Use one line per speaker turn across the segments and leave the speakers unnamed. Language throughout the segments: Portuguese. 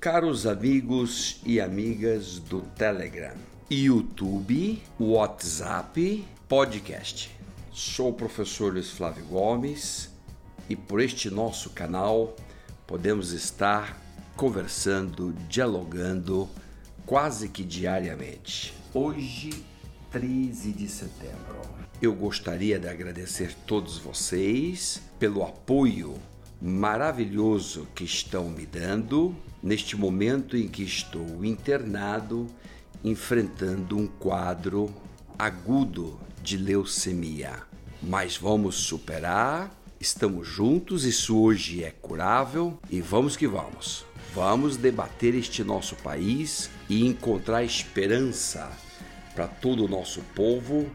Caros amigos e amigas do Telegram, YouTube, WhatsApp, podcast. Sou o professor Luiz Flávio Gomes e por este nosso canal podemos estar conversando, dialogando quase que diariamente. Hoje, 13 de setembro. Eu gostaria de agradecer todos vocês pelo apoio maravilhoso que estão me dando neste momento em que estou internado enfrentando um quadro agudo de leucemia. Mas vamos superar, estamos juntos, isso hoje é curável e vamos que vamos. Vamos debater este nosso país e encontrar esperança para todo o nosso povo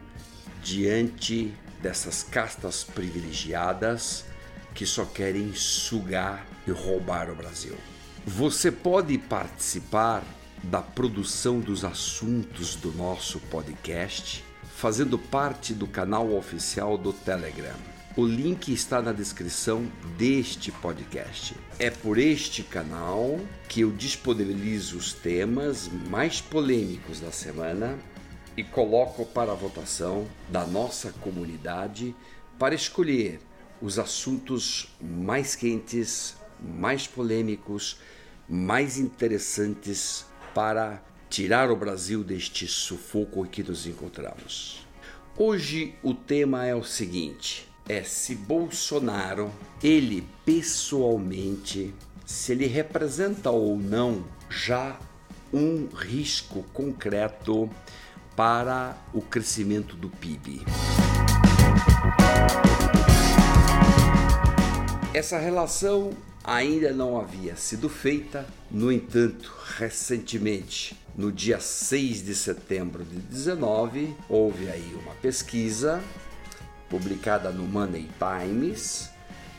diante dessas castas privilegiadas que só querem sugar e roubar o Brasil. Você pode participar da produção dos assuntos do nosso podcast fazendo parte do canal oficial do Telegram. O link está na descrição deste podcast. É por este canal que eu disponibilizo os temas mais polêmicos da semana e coloco para a votação da nossa comunidade para escolher os assuntos mais quentes, mais polêmicos, mais interessantes para tirar o Brasil deste sufoco em que nos encontramos. Hoje o tema é o seguinte: é se Bolsonaro, ele pessoalmente, se ele representa ou não já um risco concreto para o crescimento do PIB. Essa relação ainda não havia sido feita, no entanto, recentemente, no dia 6 de setembro de 19, houve aí uma pesquisa publicada no Money Times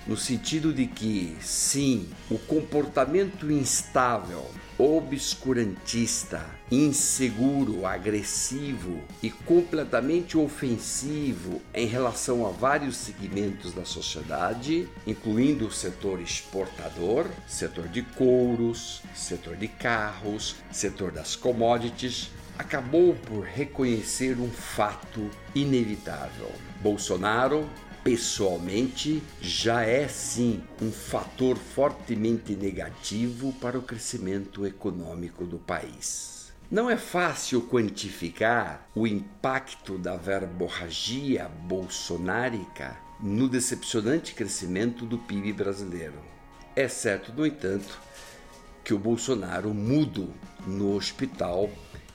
no sentido de que, sim, o comportamento instável, obscurantista, inseguro, agressivo e completamente ofensivo em relação a vários segmentos da sociedade, incluindo o setor exportador, setor de couros, setor de carros, setor das commodities, acabou por reconhecer um fato inevitável. Bolsonaro pessoalmente já é sim um fator fortemente negativo para o crescimento econômico do país. Não é fácil quantificar o impacto da verborragia bolsonárica no decepcionante crescimento do PIB brasileiro. É certo, no entanto, que o Bolsonaro mudo no hospital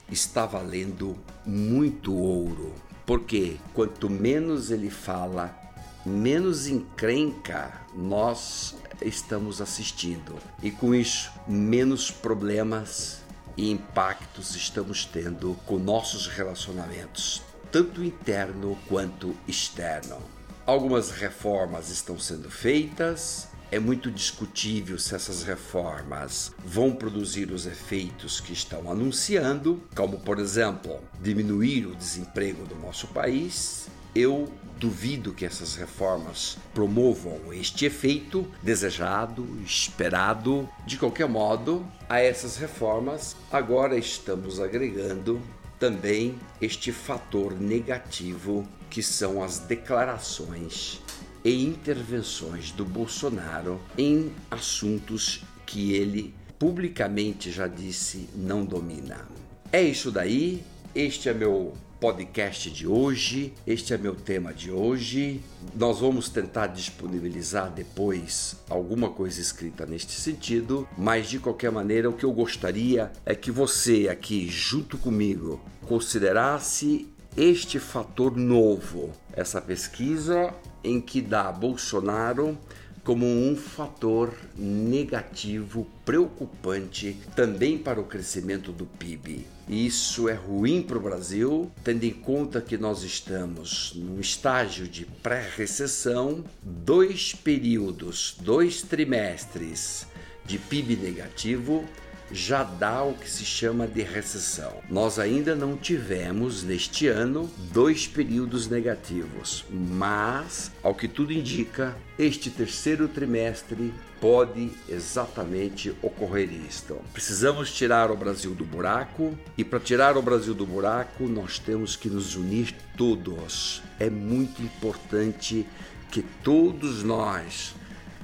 está valendo muito ouro. Porque quanto menos ele fala, menos encrenca nós estamos assistindo. E com isso, menos problemas e impactos estamos tendo com nossos relacionamentos, tanto interno quanto externo. Algumas reformas estão sendo feitas, é muito discutível se essas reformas vão produzir os efeitos que estão anunciando, como, por exemplo, diminuir o desemprego do nosso país, eu duvido que essas reformas promovam este efeito desejado, esperado. De qualquer modo, a essas reformas agora estamos agregando também este fator negativo que são as declarações e intervenções do Bolsonaro em assuntos que ele publicamente já disse não domina. É isso daí. Este é meu podcast de hoje. Este é meu tema de hoje. Nós vamos tentar disponibilizar depois alguma coisa escrita neste sentido, mas de qualquer maneira, o que eu gostaria é que você aqui, junto comigo, considerasse este fator novo, essa pesquisa em que dá Bolsonaro como um fator negativo preocupante também para o crescimento do PIB. Isso é ruim para o Brasil, tendo em conta que nós estamos num estágio de pré-recessão, dois períodos, dois trimestres de PIB negativo já dá o que se chama de recessão. Nós ainda não tivemos neste ano dois períodos negativos, mas, ao que tudo indica, este terceiro trimestre pode exatamente ocorrer isto. Precisamos tirar o Brasil do buraco e para tirar o Brasil do buraco nós temos que nos unir todos. É muito importante que todos nós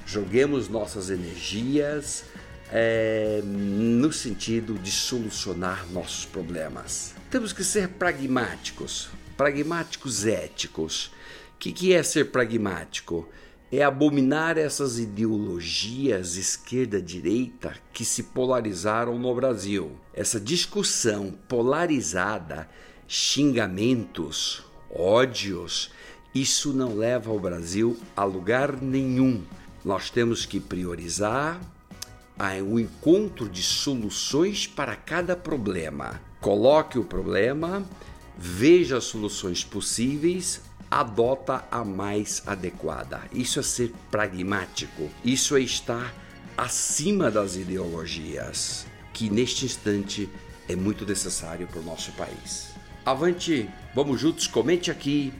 joguemos nossas energias é, no sentido de solucionar nossos problemas. Temos que ser pragmáticos, pragmáticos éticos. O que, que é ser pragmático? É abominar essas ideologias esquerda-direita que se polarizaram no Brasil. Essa discussão polarizada, xingamentos, ódios, isso não leva o Brasil a lugar nenhum. Nós temos que priorizar o encontro de soluções para cada problema. Coloque o problema, veja as soluções possíveis, adota a mais adequada. Isso é ser pragmático. Isso é estar acima das ideologias, que neste instante é muito necessário para o nosso país. Avante, vamos juntos, comente aqui,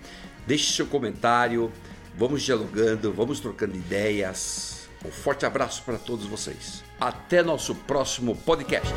deixe seu comentário, vamos dialogando, vamos trocando ideias. Um forte abraço para todos vocês. Até nosso próximo podcast.